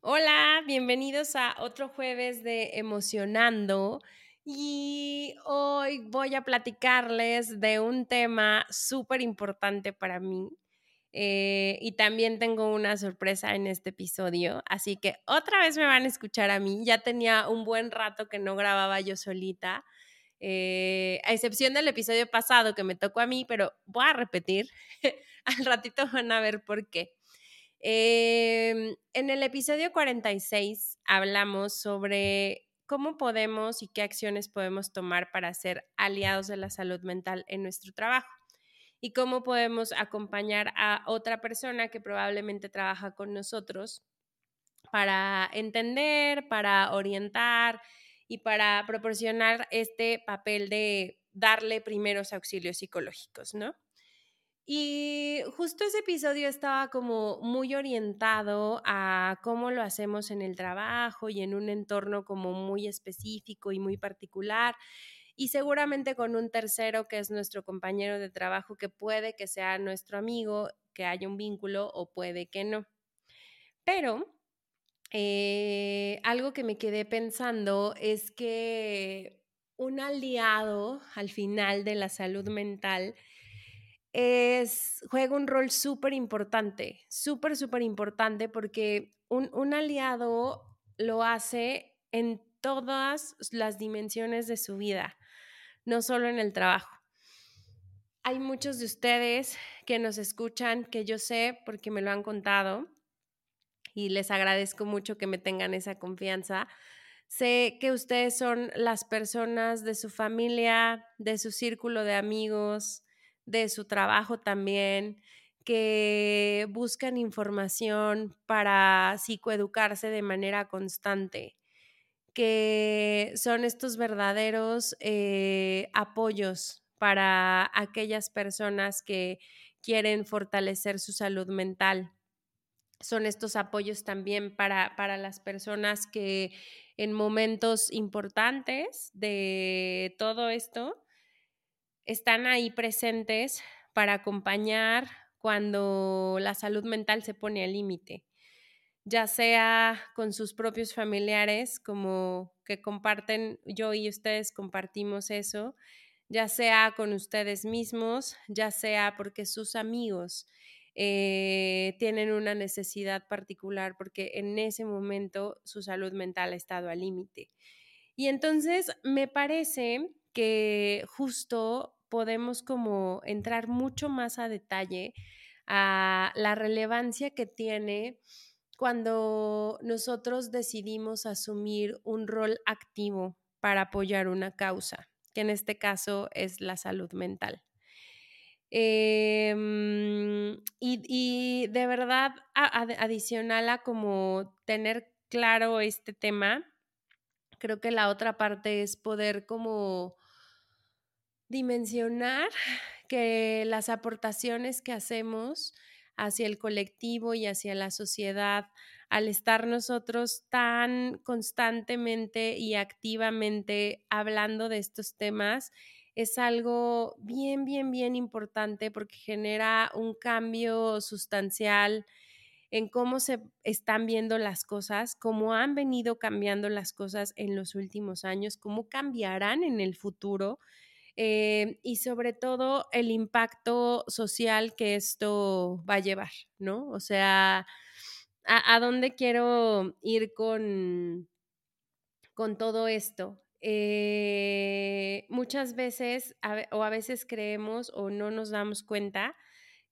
Hola, bienvenidos a otro jueves de Emocionando. Y hoy voy a platicarles de un tema súper importante para mí. Eh, y también tengo una sorpresa en este episodio, así que otra vez me van a escuchar a mí. Ya tenía un buen rato que no grababa yo solita, eh, a excepción del episodio pasado que me tocó a mí, pero voy a repetir. Al ratito van a ver por qué. Em, en el episodio 46 hablamos sobre cómo podemos y qué acciones podemos tomar para ser aliados de la salud mental en nuestro trabajo y cómo podemos acompañar a otra persona que probablemente trabaja con nosotros para entender, para orientar y para proporcionar este papel de darle primeros auxilios psicológicos, ¿no? Y justo ese episodio estaba como muy orientado a cómo lo hacemos en el trabajo y en un entorno como muy específico y muy particular. Y seguramente con un tercero que es nuestro compañero de trabajo que puede que sea nuestro amigo, que haya un vínculo o puede que no. Pero eh, algo que me quedé pensando es que un aliado al final de la salud mental es, juega un rol súper importante, súper, súper importante porque un, un aliado lo hace en todas las dimensiones de su vida, no solo en el trabajo. Hay muchos de ustedes que nos escuchan, que yo sé porque me lo han contado y les agradezco mucho que me tengan esa confianza. Sé que ustedes son las personas de su familia, de su círculo de amigos, de su trabajo también, que buscan información para psicoeducarse de manera constante, que son estos verdaderos eh, apoyos para aquellas personas que quieren fortalecer su salud mental. Son estos apoyos también para, para las personas que en momentos importantes de todo esto están ahí presentes para acompañar cuando la salud mental se pone al límite, ya sea con sus propios familiares, como que comparten, yo y ustedes compartimos eso, ya sea con ustedes mismos, ya sea porque sus amigos eh, tienen una necesidad particular porque en ese momento su salud mental ha estado al límite. Y entonces me parece que justo podemos como entrar mucho más a detalle a la relevancia que tiene cuando nosotros decidimos asumir un rol activo para apoyar una causa, que en este caso es la salud mental. Em, y, de verdad, adicional a como tener claro este tema, creo que la otra parte es poder como dimensionar que las aportaciones que hacemos hacia el colectivo y hacia la sociedad, al estar nosotros tan constantemente y activamente hablando de estos temas, es algo bien, bien, bien importante porque genera un cambio sustancial en cómo se están viendo las cosas, cómo han venido cambiando las cosas en los últimos años, cómo cambiarán en el futuro eh, y sobre todo el impacto social que esto va a llevar, ¿no? O sea, ¿a, dónde quiero ir con, con todo esto? Eh, muchas veces o a veces creemos o no nos damos cuenta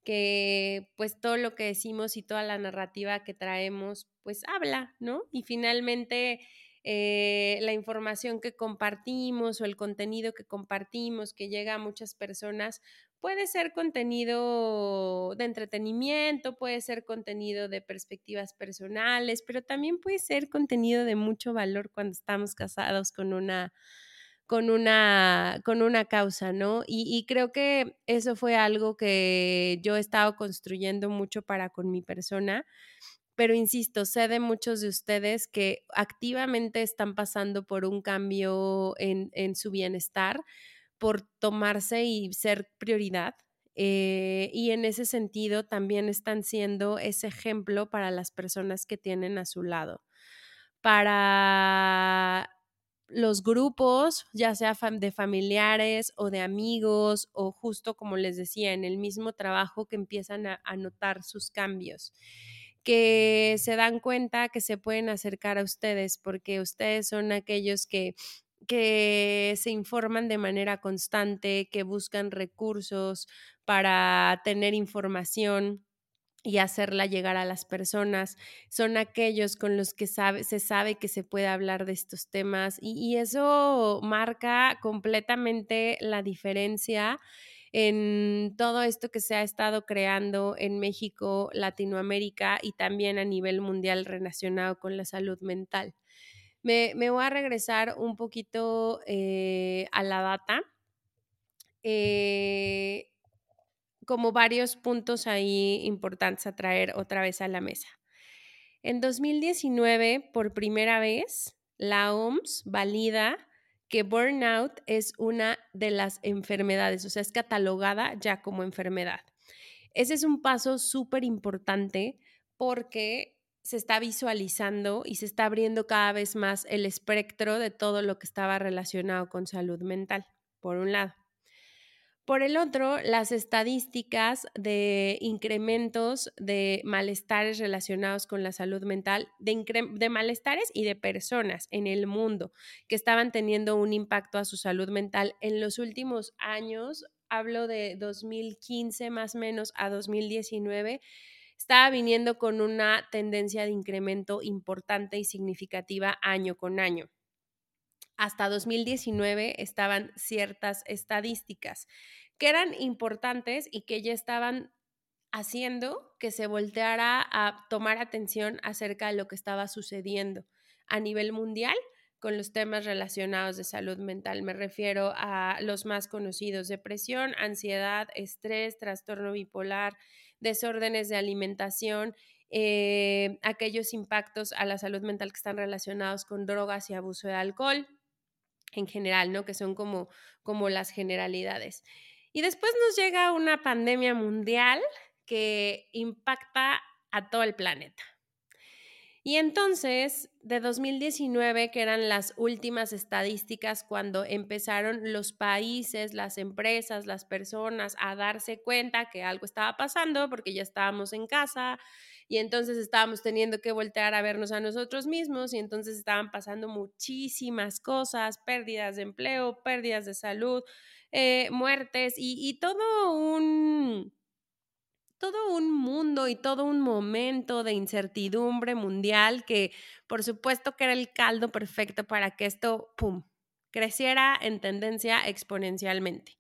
que pues todo lo que decimos y toda la narrativa que traemos pues habla, ¿no? Y finalmente eh, la información que compartimos o el contenido que compartimos que llega a muchas personas, Puede ser contenido de entretenimiento, puede ser contenido de perspectivas personales, pero también puede ser contenido de mucho valor cuando estamos casados con una con una, con una causa, ¿no? Y, y, creo que eso fue algo que yo he estado construyendo mucho para con mi persona, pero insisto, sé de muchos de ustedes que activamente están pasando por un cambio en, su bienestar, por tomarse y ser prioridad. Eh, y en ese sentido también están siendo ese ejemplo para las personas que tienen a su lado. Para los grupos, ya sea de familiares o de amigos o justo como les decía, en el mismo trabajo que empiezan a notar sus cambios que se dan cuenta que se pueden acercar a ustedes porque ustedes son aquellos que que se informan de manera constante, que buscan recursos para tener información y hacerla llegar a las personas. Son aquellos con los que se sabe que se puede hablar de estos temas y, y eso marca completamente la diferencia en todo esto que se ha estado creando en México, Latinoamérica y también a nivel mundial relacionado con la salud mental. Me, voy a regresar un poquito eh, a la data. Eh, como varios puntos ahí importantes a traer otra vez a la mesa. En 2019, por primera vez, la OMS valida que burnout es una de las enfermedades, o sea, es catalogada ya como enfermedad. Ese es un paso súper importante porque se está visualizando y se está abriendo cada vez más el espectro de todo lo que estaba relacionado con salud mental, por un lado. Por el otro, las estadísticas de incrementos de malestares relacionados con la salud mental, de, malestares y de personas en el mundo que estaban teniendo un impacto a su salud mental en los últimos años, hablo de 2015 más o menos a 2019, estaba viniendo con una tendencia de incremento importante y significativa año con año. Hasta 2019 estaban ciertas estadísticas que eran importantes y que ya estaban haciendo que se volteara a tomar atención acerca de lo que estaba sucediendo a nivel mundial con los temas relacionados de salud mental. Me refiero a los más conocidos, depresión, ansiedad, estrés, trastorno bipolar, desórdenes de alimentación, eh, aquellos impactos a la salud mental que están relacionados con drogas y abuso de alcohol en general, ¿no? Que son como, como las generalidades. Y después nos llega una pandemia mundial que impacta a todo el planeta. Y entonces, de 2019, que eran las últimas estadísticas cuando empezaron los países, las empresas, las personas a darse cuenta que algo estaba pasando porque ya estábamos en casa y entonces estábamos teniendo que voltear a vernos a nosotros mismos y entonces estaban pasando muchísimas cosas, pérdidas de empleo, pérdidas de salud, eh, muertes y todo un todo un mundo y todo un momento de incertidumbre mundial que por supuesto que era el caldo perfecto para que esto, ¡pum!, creciera en tendencia exponencialmente.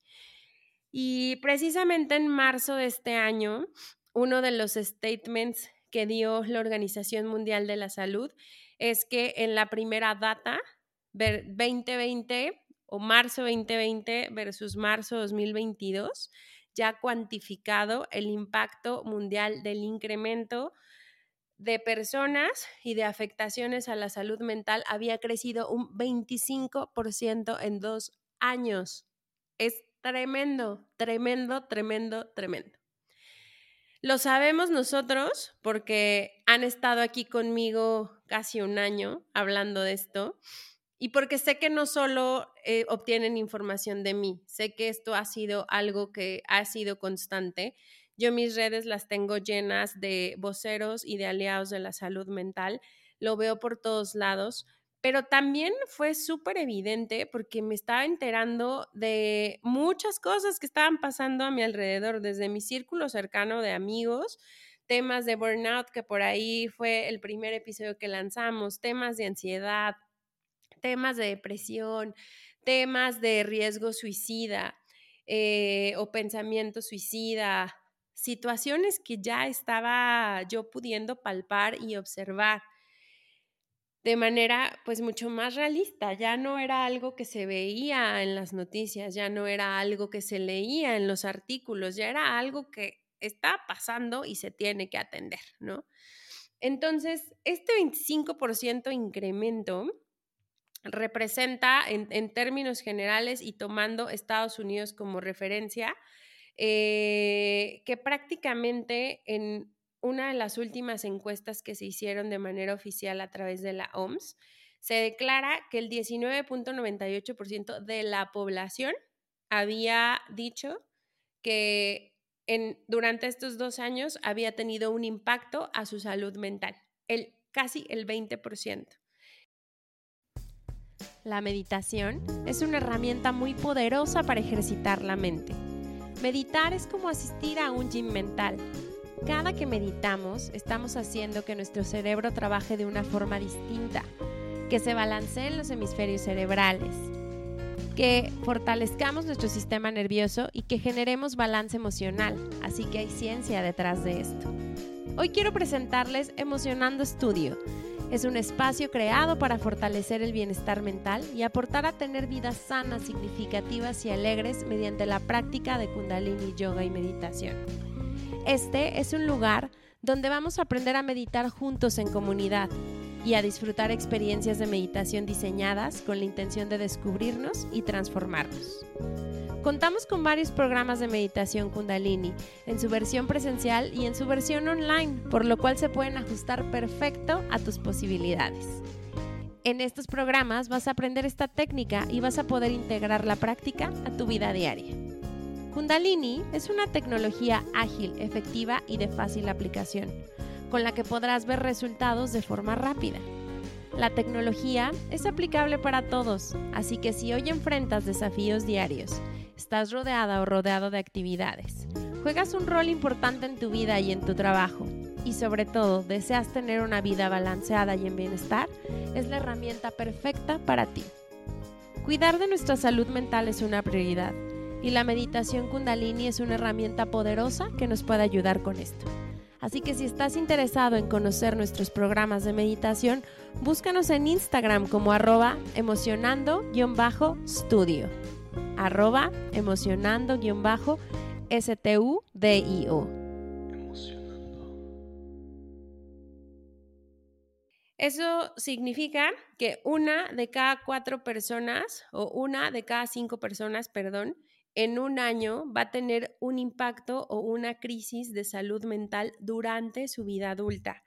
Y precisamente en marzo de este año, uno de los statements que dio la Organización Mundial de la Salud es que en la primera data, 2020 o marzo 2020 versus marzo 2022, ya cuantificado el impacto mundial del incremento de personas y de afectaciones a la salud mental había crecido un 25% en dos años. Es tremendo, tremendo, tremendo, tremendo. Lo sabemos nosotros porque han estado aquí conmigo casi un año hablando de esto y porque sé que no solo eh, obtienen información de mí, sé que esto ha sido algo que ha sido constante. Yo mis redes las tengo llenas de voceros y de aliados de la salud mental, lo veo por todos lados, pero también fue súper evidente porque me estaba enterando de muchas cosas que estaban pasando a mi alrededor, desde mi círculo cercano de amigos, temas de burnout, que por ahí fue el primer episodio que lanzamos, temas de ansiedad, temas de depresión, temas de riesgo suicida. eh, o pensamiento suicida, situaciones que ya estaba yo pudiendo palpar y observar de manera pues mucho más realista. Ya no era algo que se veía en las noticias, ya no era algo que se leía en los artículos, ya era algo que está pasando y se tiene que atender, ¿no? Entonces, este 25% incremento representa en, términos generales y tomando Estados Unidos como referencia, eh, que prácticamente en una de las últimas encuestas que se hicieron de manera oficial a través de la OMS, se declara que el 19.98% de la población había dicho que durante estos dos años había tenido un impacto a su salud mental, el, casi el 20%. La meditación es una herramienta muy poderosa para ejercitar la mente. Meditar es como asistir a un gym mental cada que meditamos, estamos haciendo que nuestro cerebro trabaje de una forma distinta, que se balanceen los hemisferios cerebrales, que fortalezcamos nuestro sistema nervioso y que generemos balance emocional. Así que hay ciencia detrás de esto. Hoy quiero presentarles Emocionando Estudio. Es un espacio creado para fortalecer el bienestar mental y aportar a tener vidas sanas, significativas y alegres mediante la práctica de kundalini, yoga y meditación. Este es un lugar donde vamos a aprender a meditar juntos en comunidad y a disfrutar experiencias de meditación diseñadas con la intención de descubrirnos y transformarnos. Contamos con varios programas de meditación kundalini, en su versión presencial y en su versión online, por lo cual se pueden ajustar perfecto a tus posibilidades. En estos programas vas a aprender esta técnica y vas a poder integrar la práctica a tu vida diaria. Kundalini es una tecnología ágil, efectiva y de fácil aplicación, con la que podrás ver resultados de forma rápida. La tecnología es aplicable para todos, así que si hoy enfrentas desafíos diarios, estás rodeada o rodeado de actividades, juegas un rol importante en tu vida y en tu trabajo, y sobre todo deseas tener una vida balanceada y en bienestar, es la herramienta perfecta para ti. Cuidar de nuestra salud mental es una prioridad y la meditación kundalini es una herramienta poderosa que nos puede ayudar con esto. Así que si estás interesado en conocer nuestros programas de meditación, búscanos en Instagram como arroba emocionando-studio. Arroba emocionando-studio. Eso significa que una de cada cuatro personas, o una de cada cinco personas, perdón, en un año va a tener un impacto o una crisis de salud mental durante su vida adulta.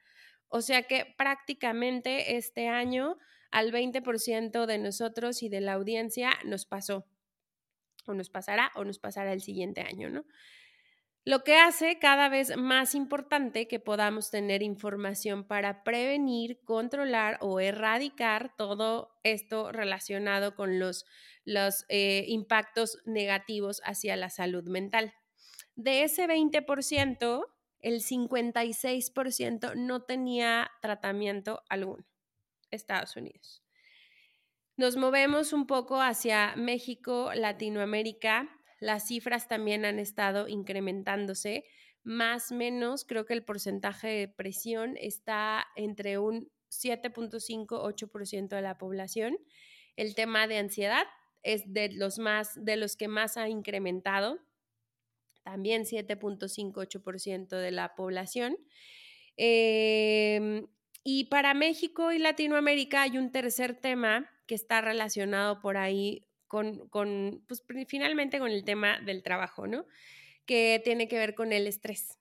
O sea que prácticamente este año al 20% de nosotros y de la audiencia nos pasó, o nos pasará, o nos pasará el siguiente año, ¿no? Lo que hace cada vez más importante que podamos tener información para prevenir, controlar o erradicar todo esto relacionado con los los eh, impactos negativos hacia la salud mental. De ese 20%, el 56% no tenía tratamiento alguno. Estados Unidos. Nos movemos un poco hacia México, Latinoamérica. Las cifras también han estado incrementándose. Más o menos, creo que el porcentaje de depresión está entre un 7.5-8% de la población. El tema de ansiedad es de los más, de los que más ha incrementado, también 7.58% de la población. Em, y para México y Latinoamérica hay un tercer tema que está relacionado por ahí con, con pues, finalmente con el tema del trabajo, ¿no? Que tiene que ver con el estrés.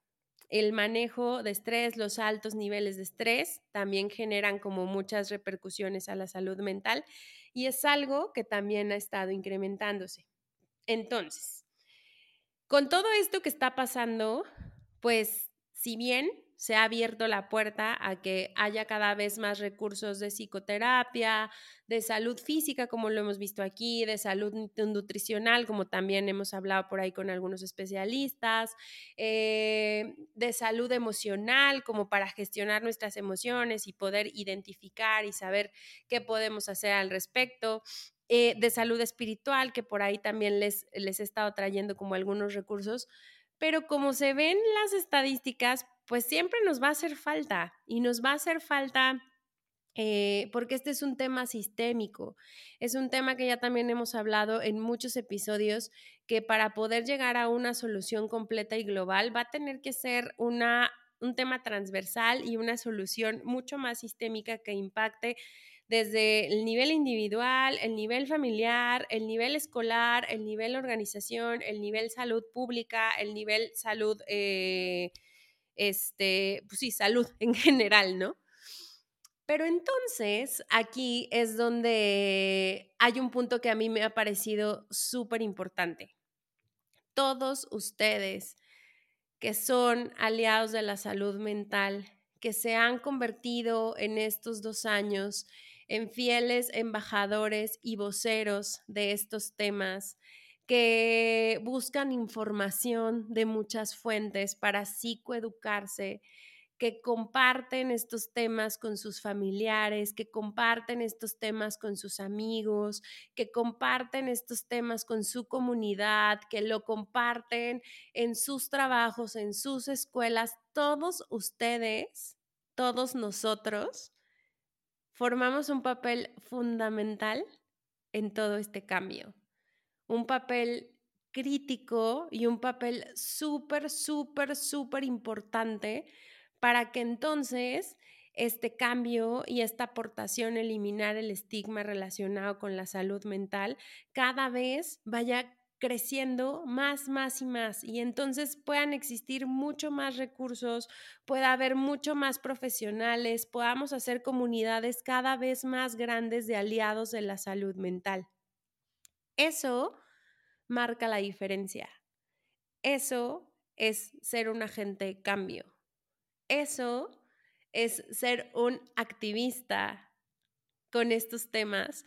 El manejo de estrés, los altos niveles de estrés también generan como muchas repercusiones a la salud mental y es algo que también ha estado incrementándose. Entonces, con todo esto que está pasando, pues si bien se ha abierto la puerta a que haya cada vez más recursos de psicoterapia, de salud física, como lo hemos visto aquí, de salud nutricional, como también hemos hablado por ahí con algunos especialistas, eh, de salud emocional, como para gestionar nuestras emociones y poder identificar y saber qué podemos hacer al respecto. eh, de salud espiritual, que por ahí también les, les he estado trayendo como algunos recursos, pero como se ven las estadísticas, pues siempre nos va a hacer falta y nos va a hacer falta eh, porque este es un tema sistémico, es un tema que ya también hemos hablado en muchos episodios, que para poder llegar a una solución completa y global va a tener que ser una, un tema transversal y una solución mucho más sistémica que impacte desde el nivel individual, el nivel familiar, el nivel escolar, el nivel organización, el nivel salud pública, el nivel salud, eh, este, pues sí, salud en general, ¿no? Pero entonces aquí es donde hay un punto que a mí me ha parecido súper importante. Todos ustedes que son aliados de la salud mental, que se han convertido en estos dos años en fieles embajadores y voceros de estos temas, que buscan información de muchas fuentes para psicoeducarse, que comparten estos temas con sus familiares, que comparten estos temas con sus amigos, que comparten estos temas con su comunidad, que lo comparten en sus trabajos, en sus escuelas. Todos ustedes, todos nosotros, formamos un papel fundamental en todo este cambio. Un papel crítico y un papel súper, súper, súper importante para que entonces este cambio y esta aportación, eliminar el estigma relacionado con la salud mental, cada vez vaya creciendo más, más y más. Y entonces puedan existir mucho más recursos, pueda haber mucho más profesionales, podamos hacer comunidades cada vez más grandes de aliados de la salud mental. Eso marca la diferencia. Eso es ser un agente de cambio. Eso es ser un activista con estos temas.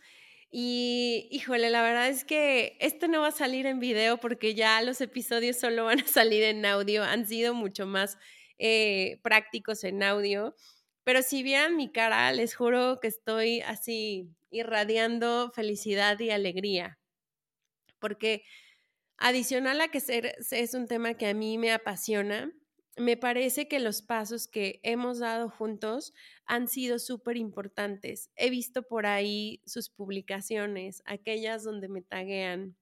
Y híjole, la verdad es que esto no va a salir en video porque ya los episodios solo van a salir en audio. Han sido mucho más eh, prácticos en audio. Pero si vieran mi cara, les juro que estoy así irradiando felicidad y alegría. Porque adicional a que ser, es un tema que a mí me apasiona, me parece que los pasos que hemos dado juntos han sido súper importantes. He visto por ahí sus publicaciones, aquellas donde me taguean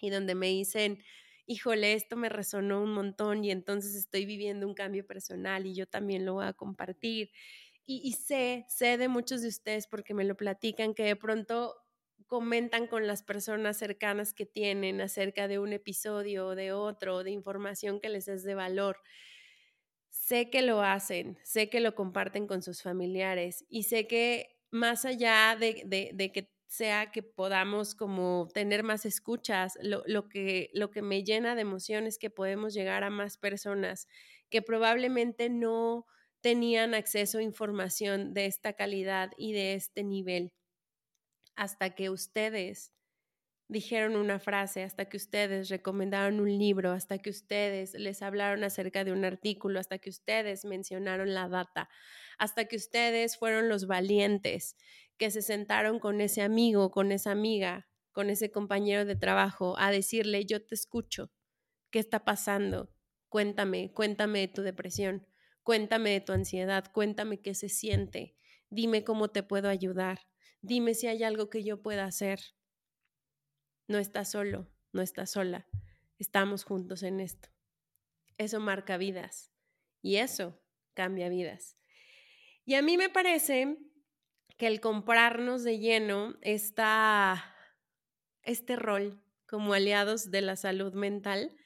y donde me dicen, híjole, esto me resonó un montón y entonces estoy viviendo un cambio personal y yo también lo voy a compartir. Y, y sé, sé de muchos de ustedes porque me lo platican que de pronto comentan con las personas cercanas que tienen acerca de un episodio o de otro, de información que les es de valor. Sé que lo hacen, sé que lo comparten con sus familiares y sé que más allá de, de, que sea que podamos como tener más escuchas, lo, lo, que, lo que me llena de emoción es que podemos llegar a más personas que probablemente no tenían acceso a información de esta calidad y de este nivel hasta que ustedes dijeron una frase, hasta que ustedes recomendaron un libro, hasta que ustedes les hablaron acerca de un artículo, hasta que ustedes mencionaron la data, hasta que ustedes fueron los valientes que se sentaron con ese amigo, con esa amiga, con ese compañero de trabajo a decirle, yo te escucho, ¿qué está pasando? Cuéntame, cuéntame de tu depresión, cuéntame de tu ansiedad, cuéntame qué se siente, dime cómo te puedo ayudar Dime si hay algo que yo pueda hacer. No estás solo, no estás sola. Estamos juntos en esto. Eso marca vidas y eso cambia vidas. Y a mí me parece que el comprarnos de lleno esta, este rol como aliados de la salud mental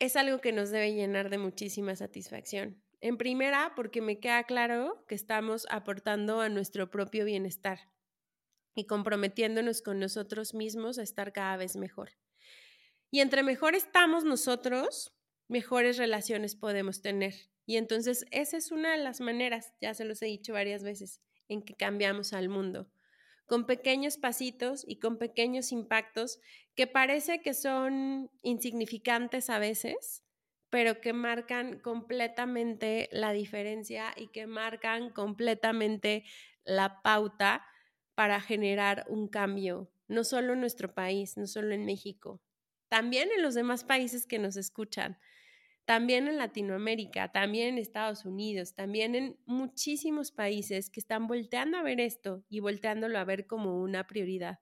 es algo que nos debe llenar de muchísima satisfacción. En primera, porque me queda claro que estamos aportando a nuestro propio bienestar y comprometiéndonos con nosotros mismos a estar cada vez mejor. Y entre mejor estamos nosotros, mejores relaciones podemos tener. Y entonces esa es una de las maneras, ya se los he dicho varias veces, en que cambiamos al mundo, con pequeños pasitos y con pequeños impactos que parece que son insignificantes a veces, pero que marcan completamente la diferencia y que marcan completamente la pauta para generar un cambio, no solo en nuestro país, no solo en México, también en los demás países que nos escuchan, también en Latinoamérica, también en Estados Unidos, también en muchísimos países que están volteando a ver esto y volteándolo a ver como una prioridad.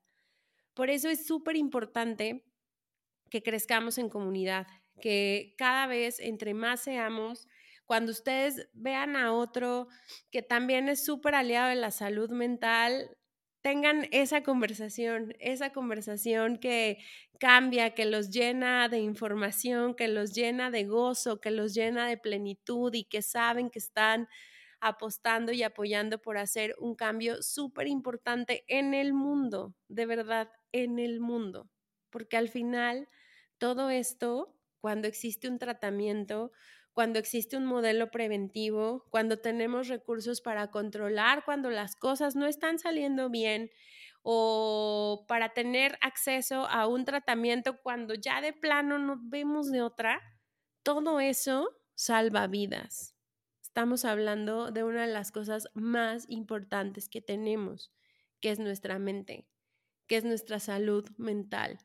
Por eso es súper importante que crezcamos en comunidad, que cada vez entre más seamos, cuando ustedes vean a otro que también es súper aliado de la salud mental, tengan esa conversación, esa conversación que cambia, que los llena de información, que los llena de gozo, que los llena de plenitud y que saben que están apostando y apoyando por hacer un cambio súper importante en el mundo, de verdad, en el mundo. Porque al final, todo esto, cuando existe un tratamiento, cuando existe un modelo preventivo, cuando tenemos recursos para controlar cuando las cosas no están saliendo bien o para tener acceso a un tratamiento cuando ya de plano no vemos de otra, todo eso salva vidas. Estamos hablando de una de las cosas más importantes que tenemos, que es nuestra mente, que es nuestra salud mental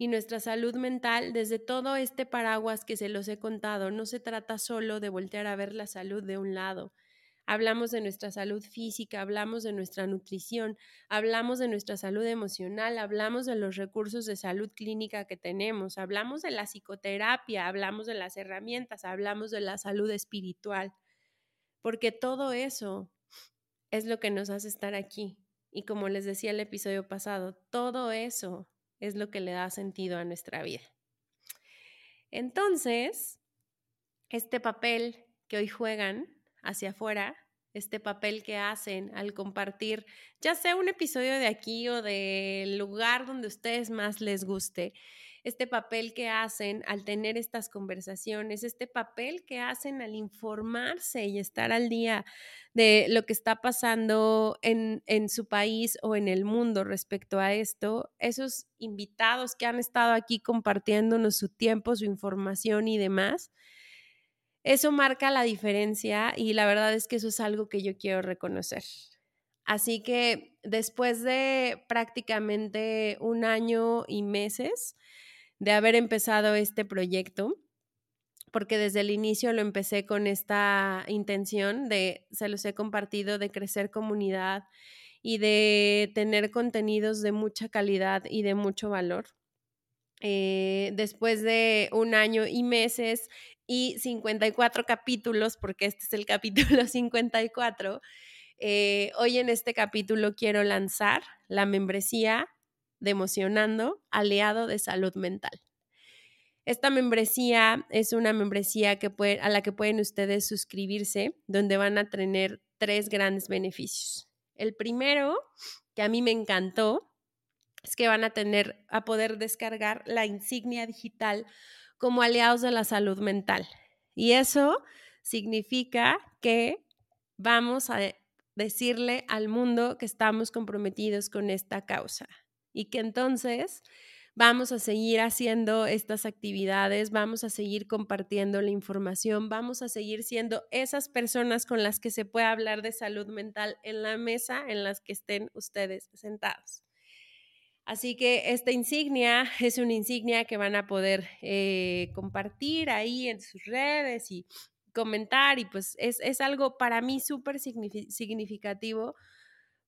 y nuestra salud mental desde todo este paraguas que se los he contado. No se trata solo de voltear a ver la salud de un lado. Hablamos de nuestra salud física, hablamos de nuestra nutrición, hablamos de nuestra salud emocional, hablamos de los recursos de salud clínica que tenemos, hablamos de la psicoterapia, hablamos de las herramientas, hablamos de la salud espiritual, porque todo eso es lo que nos hace estar aquí. Y como les decía el episodio pasado, todo eso es lo que le da sentido a nuestra vida. Entonces, este papel que hoy juegan hacia afuera, este papel que hacen al compartir, ya sea un episodio de aquí o del lugar donde ustedes más les guste, este papel que hacen al tener estas conversaciones, este papel que hacen al informarse y estar al día de lo que está pasando en, en, su país o en el mundo respecto a esto, esos invitados que han estado aquí compartiéndonos su tiempo, su información y demás, eso marca la diferencia y la verdad es que eso es algo que yo quiero reconocer. Así que después de prácticamente un año y meses, de haber empezado este proyecto, porque desde el inicio lo empecé con esta intención de, se los he compartido, de crecer comunidad y de tener contenidos de mucha calidad y de mucho valor. Eh, después de un año y meses y 54 capítulos, porque este es el capítulo 54, eh, hoy en este capítulo quiero lanzar la membresía de Emocionando, aliado de salud mental. Esta membresía es una membresía a la que pueden ustedes suscribirse, donde van a tener tres grandes beneficios. El primero, que a mí me encantó, es que van a tener a poder descargar la insignia digital como aliados de la salud mental. Y eso significa que vamos a decirle al mundo que estamos comprometidos con esta causa y que entonces vamos a seguir haciendo estas actividades, vamos a seguir compartiendo la información, vamos a seguir siendo esas personas con las que se puede hablar de salud mental en la mesa en las que estén ustedes sentados. Así que esta insignia es una insignia que van a poder eh, compartir ahí en sus redes y comentar y pues es, es algo para mí súper significativo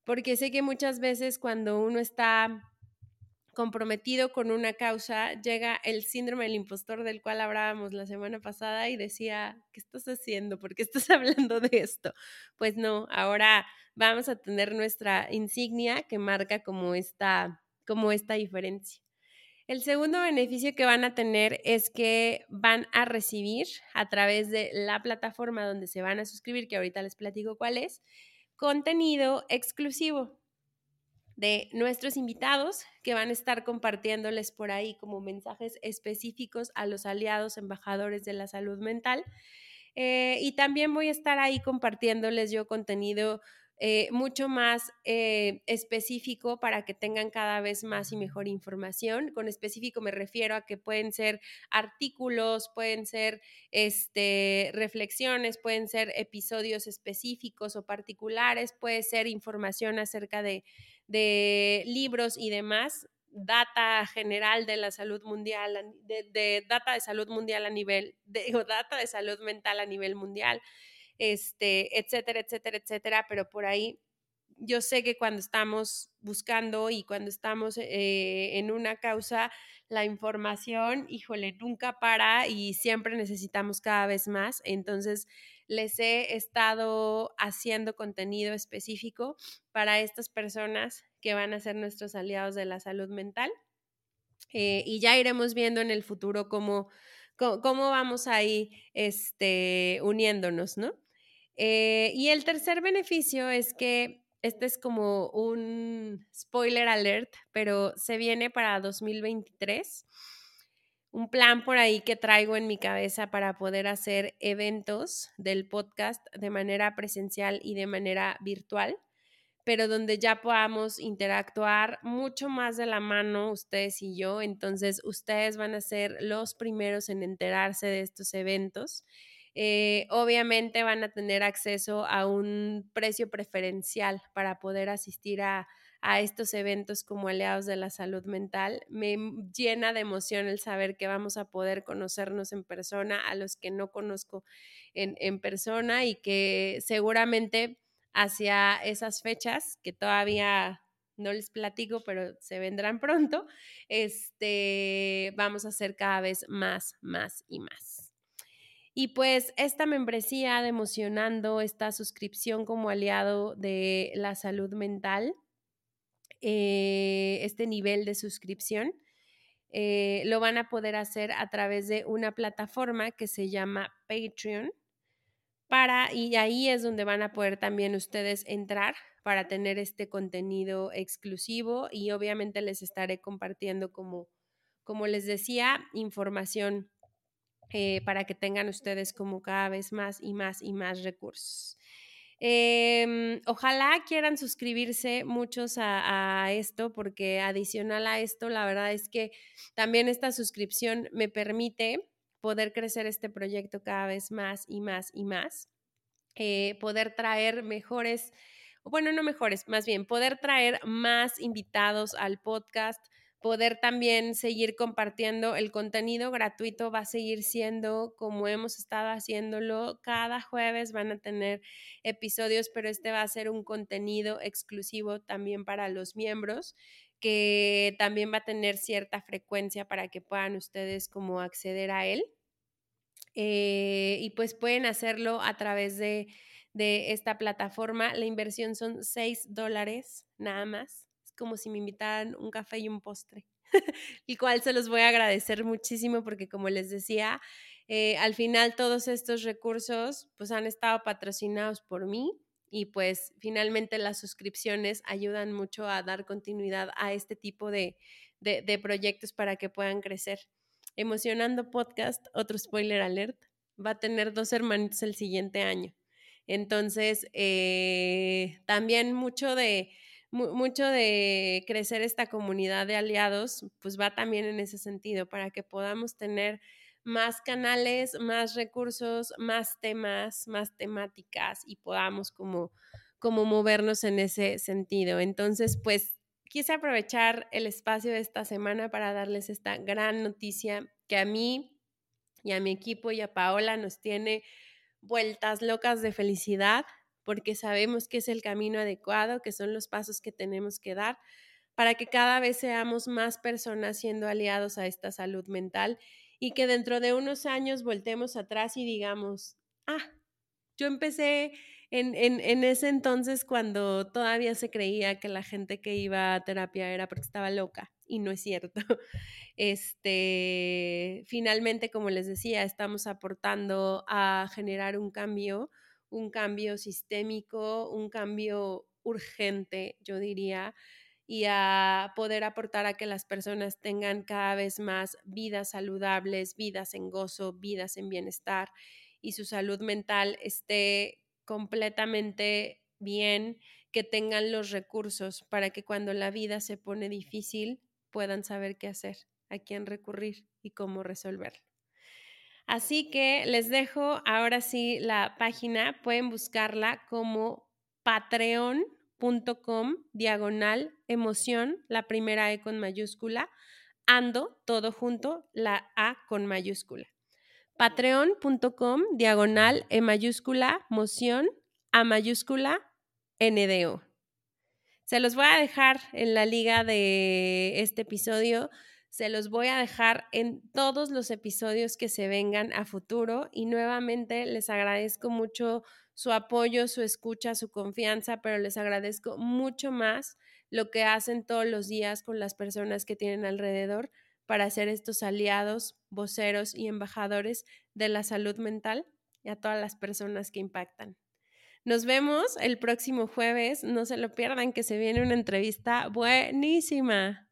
porque sé que muchas veces cuando uno está comprometido con una causa, llega el síndrome del impostor del cual hablábamos la semana pasada y decía, ¿qué estás haciendo? ¿Por qué estás hablando de esto? Pues no, ahora vamos a tener nuestra insignia que marca como esta, como esta diferencia. El segundo beneficio que van a tener es que van a recibir a través de la plataforma donde se van a suscribir, que ahorita les platico cuál es, contenido exclusivo de nuestros invitados que van a estar compartiéndoles por ahí como mensajes específicos a los aliados embajadores de la salud mental. Eh, y también voy a estar ahí compartiéndoles yo contenido eh, mucho más eh, específico para que tengan cada vez más y mejor información. Con específico me refiero a que pueden ser artículos, pueden ser este, reflexiones, pueden ser episodios específicos o particulares, puede ser información acerca de de libros y demás, data general de la salud mundial, de, data de salud mundial a nivel, de, data de salud mental a nivel mundial, este, etcétera, etcétera, etcétera, pero por ahí yo sé que cuando estamos buscando y cuando estamos eh, en una causa, la información, híjole, nunca para y siempre necesitamos cada vez más. Entonces, les he estado haciendo contenido específico para estas personas que van a ser nuestros aliados de la salud mental. Eh, y ya iremos viendo en el futuro cómo, cómo, vamos ahí este, uniéndonos, ¿no? Eh, y el tercer beneficio es que este es como un spoiler alert, pero se viene para 2023. Un plan por ahí que traigo en mi cabeza para poder hacer eventos del podcast de manera presencial y de manera virtual, pero donde ya podamos interactuar mucho más de la mano ustedes y yo. Entonces, ustedes van a ser los primeros en enterarse de estos eventos eh, obviamente van a tener acceso a un precio preferencial para poder asistir a, estos eventos como aliados de la salud mental. Me llena de emoción el saber que vamos a poder conocernos en persona a los que no conozco en, en persona y que seguramente hacia esas fechas que todavía no les platico, pero se vendrán pronto, este, vamos a hacer cada vez más, más y más. Y pues esta membresía de Emocionando, esta suscripción como aliado de la salud mental, eh, este nivel de suscripción, eh, lo van a poder hacer a través de una plataforma que se llama Patreon. Para, y ahí es donde van a poder también ustedes entrar para tener este contenido exclusivo y obviamente les estaré compartiendo como, como les decía, información eh, para que tengan ustedes como cada vez más y más y más recursos. Em, ojalá quieran suscribirse muchos a, esto porque adicional a esto, la verdad es que también esta suscripción me permite poder crecer este proyecto cada vez más y más y más, eh, poder traer mejores, bueno, no mejores, más bien, poder traer más invitados al podcast, poder también seguir compartiendo el contenido gratuito va a seguir siendo como hemos estado haciéndolo. Cada jueves van a tener episodios, pero este va a ser un contenido exclusivo también para los miembros que también va a tener cierta frecuencia para que puedan ustedes como acceder a él. Eh, y pues pueden hacerlo a través de, de esta plataforma. La inversión son 6 dólares nada más como si me invitaran un café y un postre, el cual se los voy a agradecer muchísimo porque como les decía, eh, al final todos estos recursos pues han estado patrocinados por mí y pues finalmente las suscripciones ayudan mucho a dar continuidad a este tipo de, de, proyectos para que puedan crecer. Emocionando Podcast, otro spoiler alert, va a tener dos hermanitos el siguiente año. Entonces, eh, también mucho de, mucho de crecer esta comunidad de aliados, pues va también en ese sentido, para que podamos tener más canales, más recursos, más temas, más temáticas y podamos como, como movernos en ese sentido. Entonces, pues quise aprovechar el espacio de esta semana para darles esta gran noticia que a mí y a mi equipo y a Paola nos tiene vueltas locas de felicidad porque sabemos que es el camino adecuado, que son los pasos que tenemos que dar para que cada vez seamos más personas siendo aliados a esta salud mental y que dentro de unos años voltemos atrás y digamos, ah, yo empecé en, en, ese entonces cuando todavía se creía que la gente que iba a terapia era porque estaba loca y no es cierto. Este, finalmente, como les decía, estamos aportando a generar un cambio un cambio sistémico, un cambio urgente, yo diría, y a poder aportar a que las personas tengan cada vez más vidas saludables, vidas en gozo, vidas en bienestar y su salud mental esté completamente bien, que tengan los recursos para que cuando la vida se pone difícil puedan saber qué hacer, a quién recurrir y cómo resolverlo. Así que les dejo ahora sí la página, pueden buscarla como patreon.com diagonal emoción, la primera E con mayúscula, ando, todo junto, la A con mayúscula. Patreon.com diagonal E mayúscula, moción, A mayúscula, NDO. Se los voy a dejar en la liga de este episodio. Se los voy a dejar en todos los episodios que se vengan a futuro y nuevamente les agradezco mucho su apoyo, su escucha, su confianza, pero les agradezco mucho más lo que hacen todos los días con las personas que tienen alrededor para ser estos aliados, voceros y embajadores de la salud mental y a todas las personas que impactan. Nos vemos el próximo jueves, no se lo pierdan que se viene una entrevista buenísima.